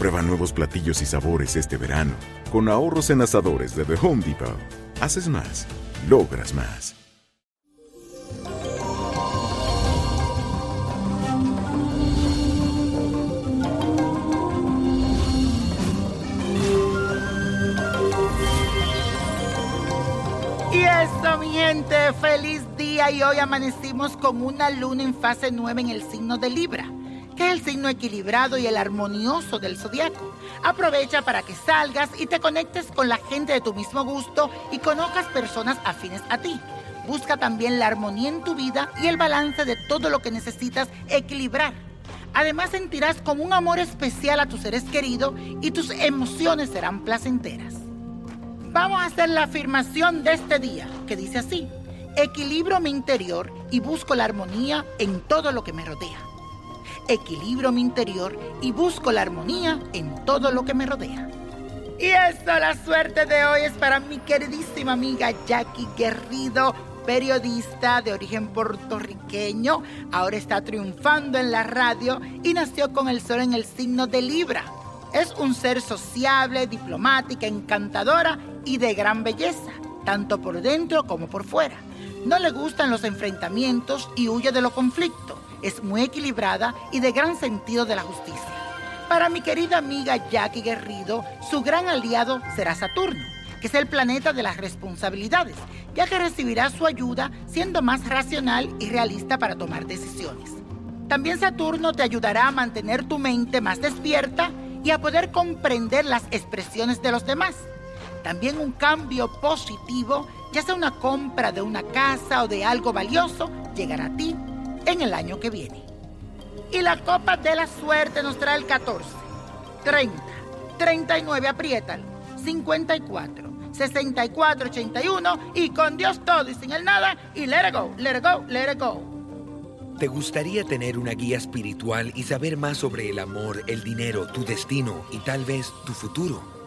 Prueba nuevos platillos y sabores este verano. Con ahorros en asadores de The Home Depot. Haces más, logras más. Y eso, mi gente, feliz día y hoy amanecimos con una luna en fase 9 en el signo de Libra, es el signo equilibrado y el armonioso del zodiaco. Aprovecha para que salgas y te conectes con la gente de tu mismo gusto y conozcas personas afines a ti. Busca también la armonía en tu vida y el balance de todo lo que necesitas equilibrar. Además sentirás como un amor especial a tus seres queridos y tus emociones serán placenteras. Vamos a hacer la afirmación de este día, que dice así, equilibro mi interior y busco la armonía en todo lo que me rodea. Equilibro mi interior y busco la armonía en todo lo que me rodea. Y eso, la suerte de hoy es para mi queridísima amiga Jackie Guerrido, periodista de origen puertorriqueño, ahora está triunfando en la radio y nació con el sol en el signo de Libra. Es un ser sociable, diplomática, encantadora y de gran belleza, tanto por dentro como por fuera. No le gustan los enfrentamientos y huye de los conflictos. Es muy equilibrada y de gran sentido de la justicia. Para mi querida amiga Jackie Guerrido, su gran aliado será Saturno, que es el planeta de las responsabilidades, ya que recibirá su ayuda siendo más racional y realista para tomar decisiones. También Saturno te ayudará a mantener tu mente más despierta y a poder comprender las expresiones de los demás. También un cambio positivo, ya sea una compra de una casa o de algo valioso, llegará a ti en el año que viene. Y la copa de la suerte nos trae el 14, 30, 39, apriétalo, 54, 64, 81 y con Dios todo y sin el nada y let it go, let it go, let it go. ¿Te gustaría tener una guía espiritual y saber más sobre el amor, el dinero, tu destino y tal vez tu futuro?